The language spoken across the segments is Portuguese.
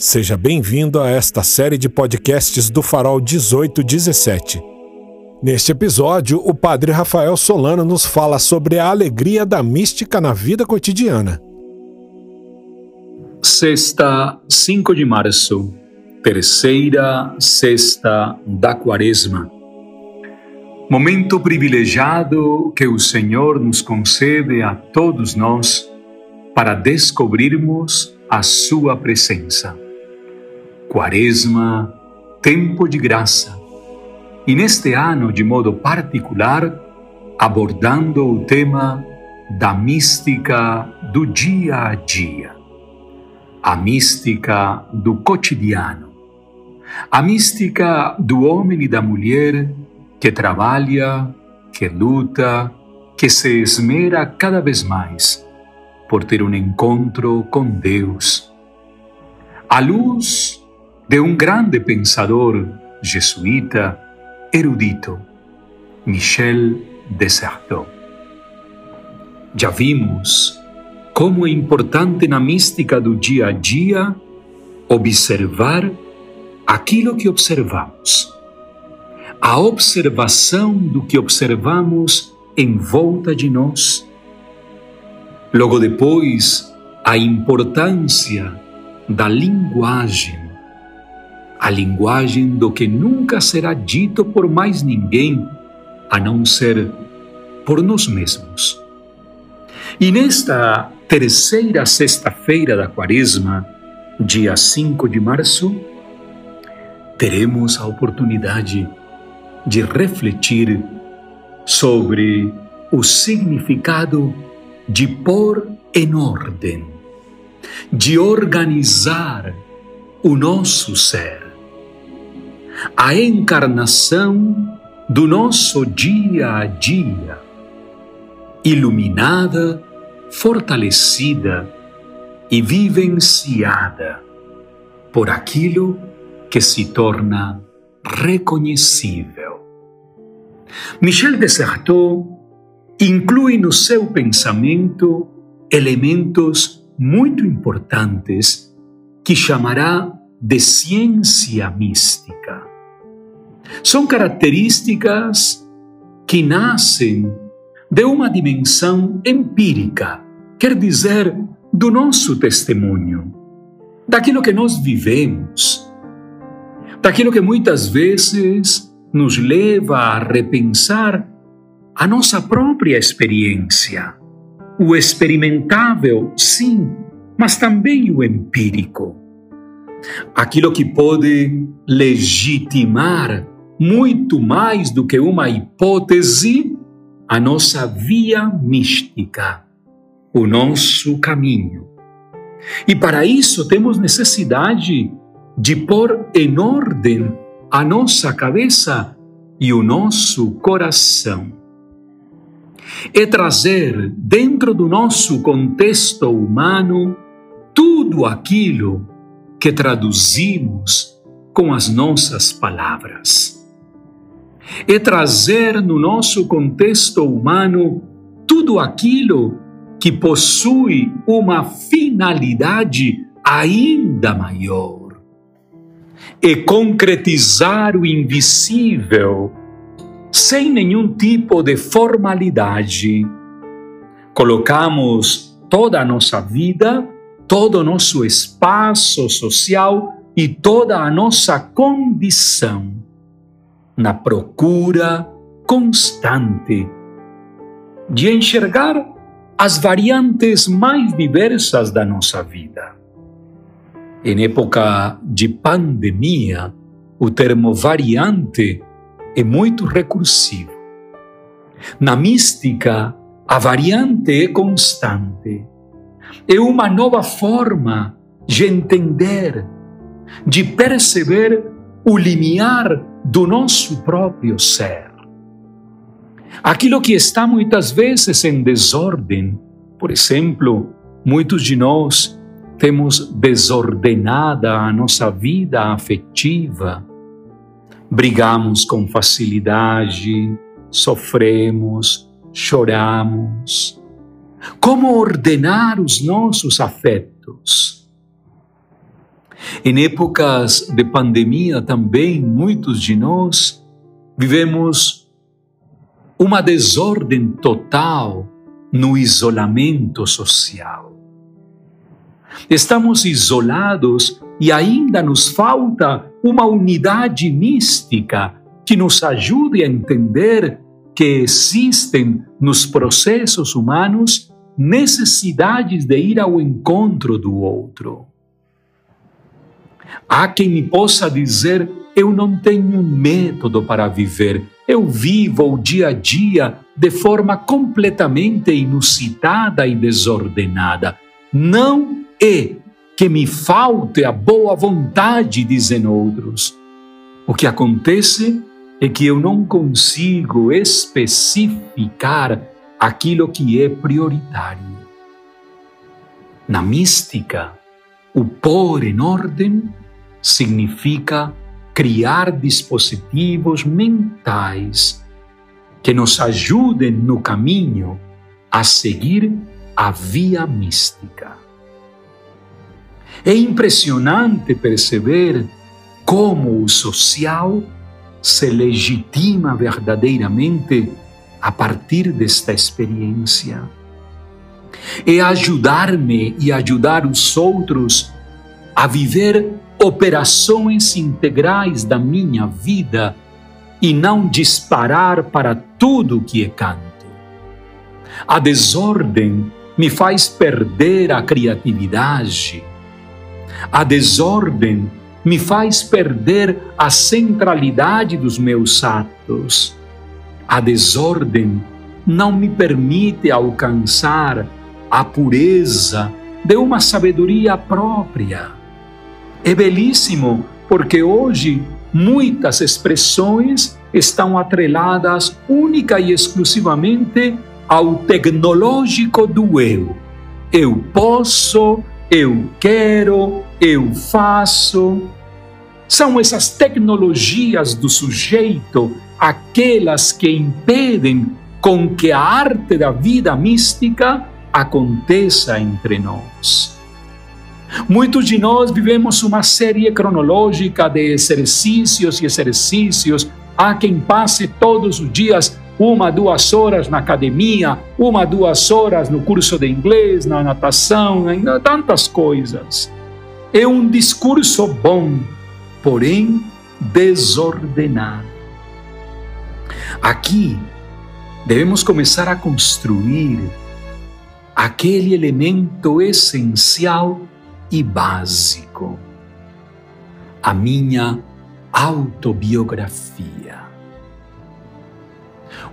Seja bem-vindo a esta série de podcasts do Farol 1817. Neste episódio, o padre Rafael Solano nos fala sobre a alegria da mística na vida cotidiana. Sexta, 5 de março, terceira sexta da Quaresma. Momento privilegiado que o Senhor nos concede a todos nós para descobrirmos a Sua presença. Quaresma, tempo de graça. E neste ano, de modo particular, abordando o tema da mística do dia a dia, a mística do cotidiano, a mística do homem e da mulher que trabalha, que luta, que se esmera cada vez mais por ter um encontro com Deus. A luz de um grande pensador jesuíta erudito, Michel Desserteau. Já vimos como é importante na mística do dia a dia observar aquilo que observamos. A observação do que observamos em volta de nós. Logo depois, a importância da linguagem a linguagem do que nunca será dito por mais ninguém, a não ser por nós mesmos. E nesta terceira sexta-feira da Quaresma, dia 5 de março, teremos a oportunidade de refletir sobre o significado de pôr em ordem, de organizar o nosso ser a encarnação do nosso dia a dia, iluminada, fortalecida e vivenciada por aquilo que se torna reconhecível. Michel Desserteau inclui no seu pensamento elementos muito importantes que chamará de ciência mística. São características que nascem de uma dimensão empírica, quer dizer, do nosso testemunho, daquilo que nós vivemos, daquilo que muitas vezes nos leva a repensar a nossa própria experiência. O experimentável, sim, mas também o empírico. Aquilo que pode legitimar muito mais do que uma hipótese, a nossa via mística, o nosso caminho. E para isso temos necessidade de pôr em ordem a nossa cabeça e o nosso coração. É trazer dentro do nosso contexto humano tudo aquilo que traduzimos com as nossas palavras é trazer no nosso contexto humano tudo aquilo que possui uma finalidade ainda maior. É concretizar o invisível sem nenhum tipo de formalidade. Colocamos toda a nossa vida, todo o nosso espaço social e toda a nossa condição na procura constante de enxergar as variantes mais diversas da nossa vida. Em época de pandemia, o termo variante é muito recursivo. Na mística, a variante é constante. É uma nova forma de entender, de perceber o limiar do nosso próprio ser. Aquilo que está muitas vezes em desordem, por exemplo, muitos de nós temos desordenada a nossa vida afetiva, brigamos com facilidade, sofremos, choramos. Como ordenar os nossos afetos? Em épocas de pandemia também, muitos de nós vivemos uma desordem total no isolamento social. Estamos isolados e ainda nos falta uma unidade mística que nos ajude a entender que existem nos processos humanos necessidades de ir ao encontro do outro. Há quem me possa dizer: eu não tenho método para viver, eu vivo o dia a dia de forma completamente inusitada e desordenada. Não é que me falte a boa vontade, dizem outros. O que acontece é que eu não consigo especificar aquilo que é prioritário. Na mística, o pôr em ordem significa criar dispositivos mentais que nos ajudem no caminho a seguir a via mística. É impressionante perceber como o social se legitima verdadeiramente a partir desta experiência. É ajudar-me e ajudar os outros a viver operações integrais da minha vida e não disparar para tudo que é canto. A desordem me faz perder a criatividade. A desordem me faz perder a centralidade dos meus atos. A desordem não me permite alcançar a pureza de uma sabedoria própria. É belíssimo porque hoje muitas expressões estão atreladas única e exclusivamente ao tecnológico do eu. Eu posso, eu quero, eu faço. São essas tecnologias do sujeito aquelas que impedem com que a arte da vida mística aconteça entre nós. Muitos de nós vivemos uma série cronológica de exercícios e exercícios. Há quem passe todos os dias uma, duas horas na academia, uma, duas horas no curso de inglês, na natação, tantas coisas. É um discurso bom, porém desordenado. Aqui devemos começar a construir aquele elemento essencial e básico, a minha autobiografia.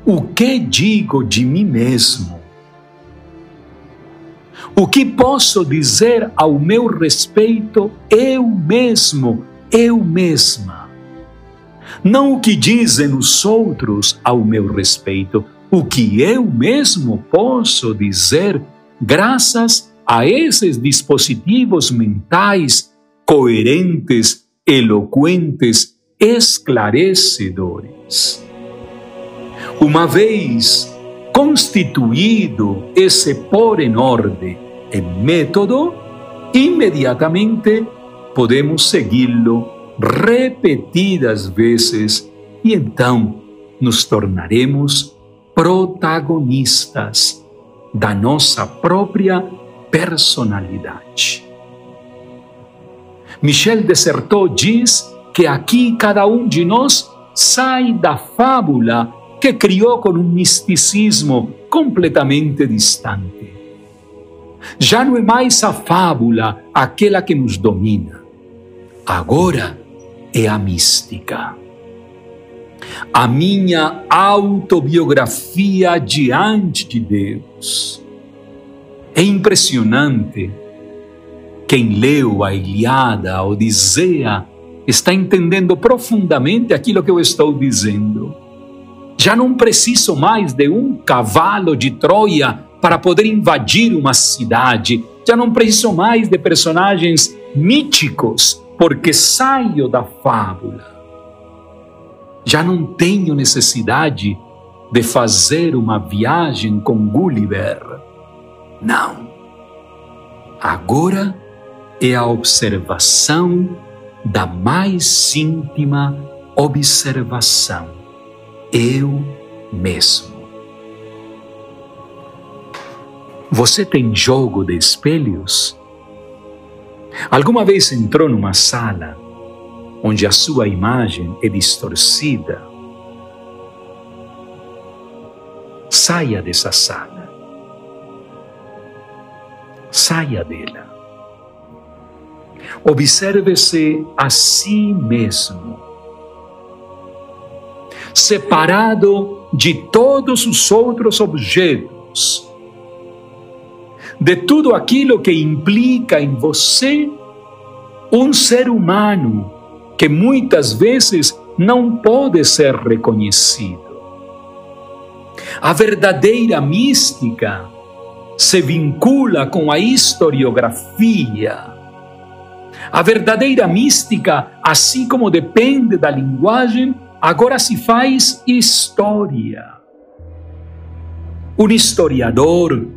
O que digo de mim mesmo? O que posso dizer ao meu respeito eu mesmo, eu mesma? Não o que dizem os outros ao meu respeito, o que eu mesmo posso dizer graças a esses dispositivos mentais coerentes, eloquentes, esclarecedores. Uma vez constituído esse por em ordem em método, imediatamente podemos segui-lo repetidas vezes e então nos tornaremos protagonistas da nossa própria personalidade. Michel Desertot diz que aqui cada um de nós sai da fábula que criou com um misticismo completamente distante. Já não é mais a fábula aquela que nos domina. Agora é a mística. A minha autobiografia diante de Deus. É impressionante. Quem leu a Ilíada, a Odisseia, está entendendo profundamente aquilo que eu estou dizendo. Já não preciso mais de um cavalo de Troia para poder invadir uma cidade. Já não preciso mais de personagens míticos porque saio da fábula. Já não tenho necessidade de fazer uma viagem com Gulliver. Não. Agora é a observação da mais íntima observação, eu mesmo. Você tem jogo de espelhos? Alguma vez entrou numa sala onde a sua imagem é distorcida? Saia dessa sala. Saia dela. Observe-se a si mesmo, separado de todos os outros objetos, de tudo aquilo que implica em você um ser humano que muitas vezes não pode ser reconhecido. A verdadeira mística se vincula com a historiografia. A verdadeira mística, assim como depende da linguagem, agora se faz história. Um historiador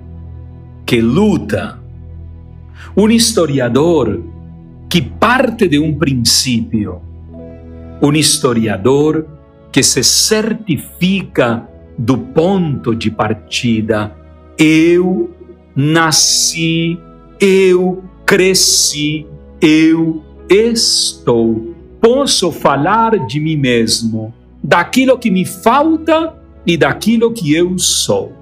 que luta, um historiador que parte de um princípio, um historiador que se certifica do ponto de partida. Eu nasci, eu cresci, eu estou. Posso falar de mim mesmo, daquilo que me falta e daquilo que eu sou.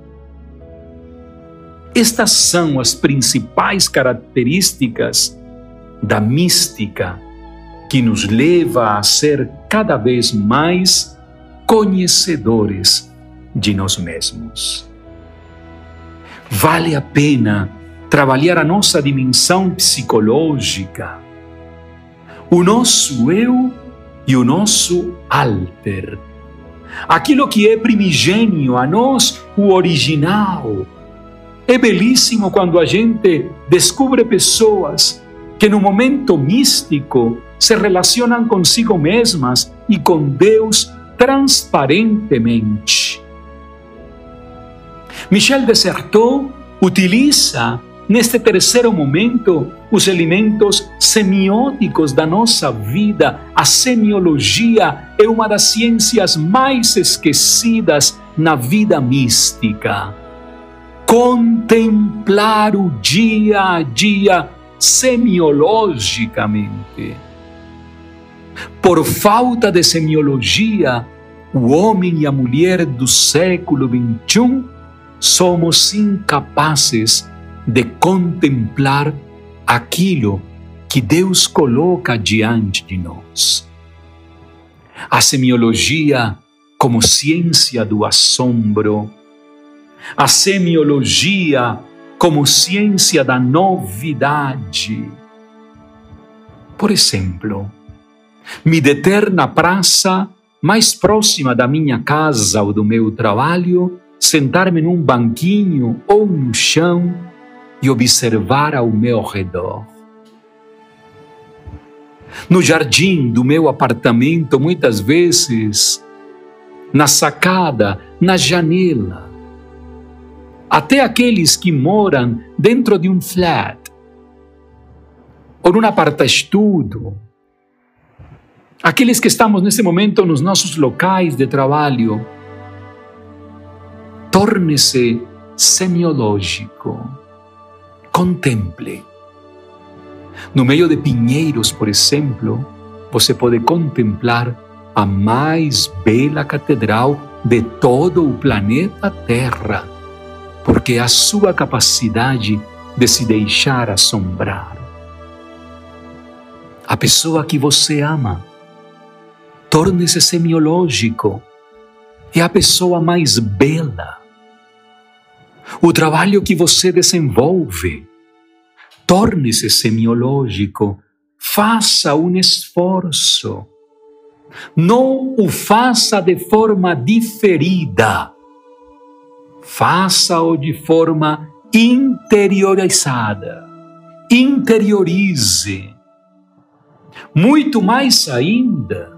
Estas são as principais características da mística que nos leva a ser cada vez mais conhecedores de nós mesmos. Vale a pena trabalhar a nossa dimensão psicológica, o nosso eu e o nosso alter. Aquilo que é primigênio a nós, o original. É belíssimo quando a gente descobre pessoas que no momento místico se relacionam consigo mesmas e com Deus transparentemente. Michel Desertot utiliza neste terceiro momento os elementos semióticos da nossa vida. A semiologia é uma das ciências mais esquecidas na vida mística. Contemplar o dia a dia semiologicamente. Por falta de semiologia, o homem e a mulher do século XXI somos incapazes de contemplar aquilo que Deus coloca diante de nós. A semiologia como ciência do assombro, a semiologia como ciência da novidade. Por exemplo, me deter na praça mais próxima da minha casa ou do meu trabalho sentar-me num banquinho ou no chão e observar ao meu redor. No jardim do meu apartamento, muitas vezes, na sacada, na janela, até aqueles que moram dentro de um flat ou num aparta-estudo, aqueles que estamos nesse momento nos nossos locais de trabalho, torne-se semiológico. Contemple. No meio de pinheiros, por exemplo, você pode contemplar a mais bela catedral de todo o planeta Terra, porque é a sua capacidade de se deixar assombrar. A pessoa que você ama, torne-se semiológico, é a pessoa mais bela o trabalho que você desenvolve. Torne-se semiológico, faça um esforço. Não o faça de forma diferida. Faça-o de forma interiorizada. Interiorize. Muito mais ainda,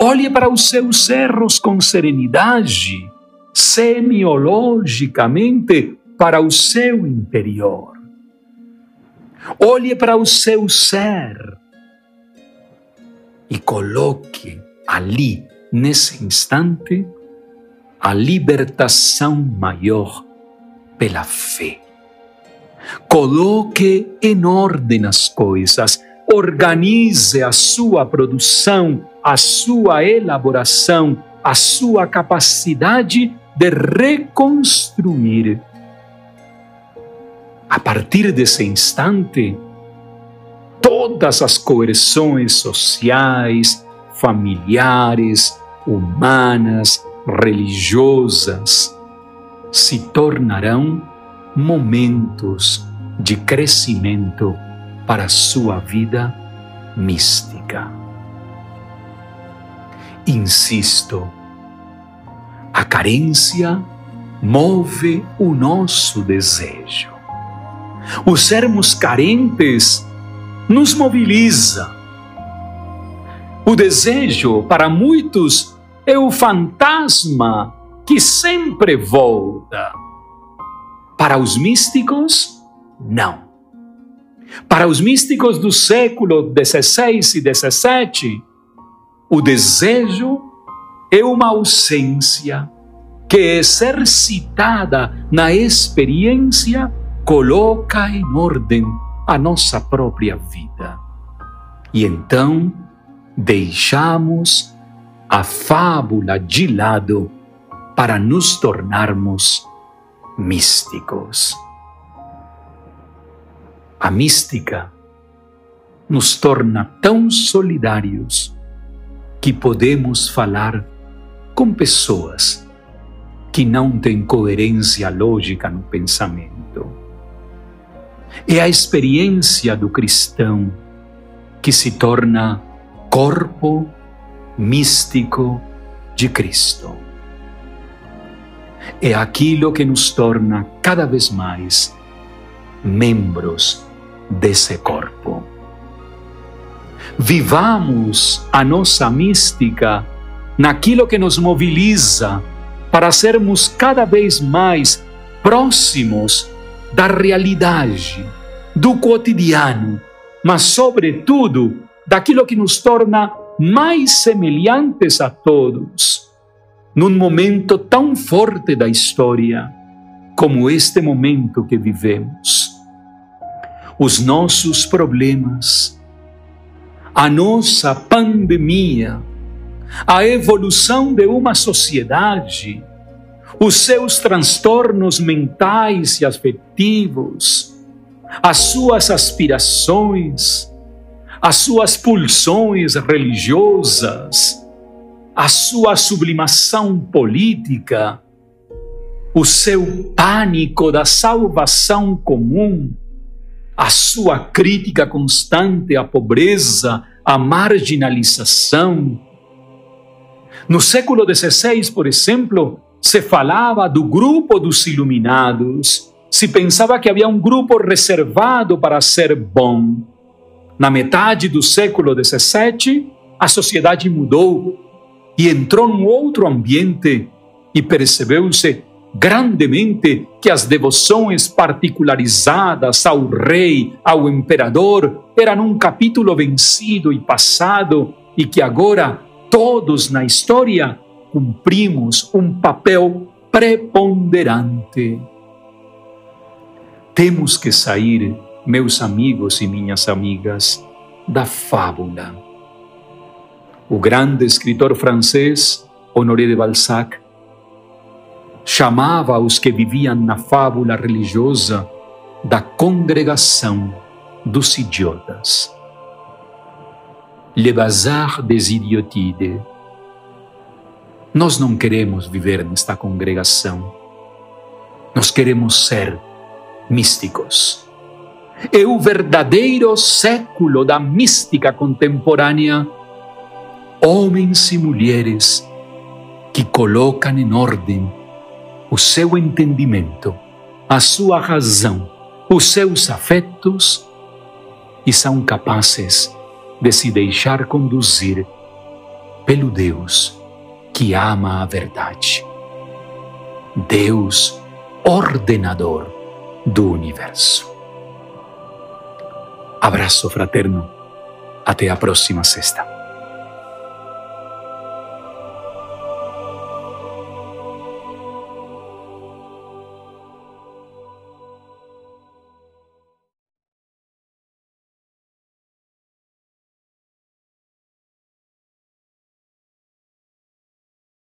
olhe para os seus erros com serenidade semiologicamente para o seu interior. Olhe para o seu ser e coloque ali, nesse instante, a libertação maior pela fé. Coloque em ordem as coisas, organize a sua produção, a sua elaboração, a sua capacidade de reconstruir. A partir desse instante, todas as coerções sociais, familiares, humanas, religiosas se tornarão momentos de crescimento para a sua vida mística. Insisto, a carência move o nosso desejo. O sermos carentes nos mobiliza. O desejo, para muitos, é o fantasma que sempre volta. Para os místicos, não. Para os místicos do século XVI e XVII, o desejo é uma ausência que, exercitada na experiência, coloca em ordem a nossa própria vida. E então deixamos a fábula de lado para nos tornarmos místicos. A mística nos torna tão solidários que podemos falar com pessoas que não têm coerência lógica no pensamento. É a experiência do cristão que se torna corpo místico de Cristo é aquilo que nos torna cada vez mais membros desse corpo. Vivamos a nossa mística naquilo que nos mobiliza para sermos cada vez mais próximos da realidade, do cotidiano, mas, sobretudo, daquilo que nos torna mais semelhantes a todos num momento tão forte da história como este momento que vivemos. Os nossos problemas, a nossa pandemia, a evolução de uma sociedade, os seus transtornos mentais e afetivos, as suas aspirações, as suas pulsões religiosas, a sua sublimação política, o seu pânico da salvação comum, a sua crítica constante à pobreza, à marginalização. No século XVI, por exemplo, se falava do grupo dos iluminados, se pensava que havia um grupo reservado para ser bom. Na metade do século XVII, a sociedade mudou e entrou num outro ambiente e percebeu-se grandemente que as devoções particularizadas ao rei, ao imperador, eram um capítulo vencido e passado e que agora todos na história cumprimos um papel preponderante. Temos que sair, meus amigos e minhas amigas, da fábula o grande escritor francês Honoré de Balzac chamava os que viviam na fábula religiosa da congregação dos idiotas. Le bazar des idiotides. Nós não queremos viver nesta congregação. Nós queremos ser místicos. É o verdadeiro século da mística contemporânea homens e mulheres que colocam em ordem o seu entendimento, a sua razão, os seus afetos e são capazes de se deixar conduzir pelo Deus que ama a verdade. Deus ordenador do universo. Abraço fraterno. Até a próxima sexta.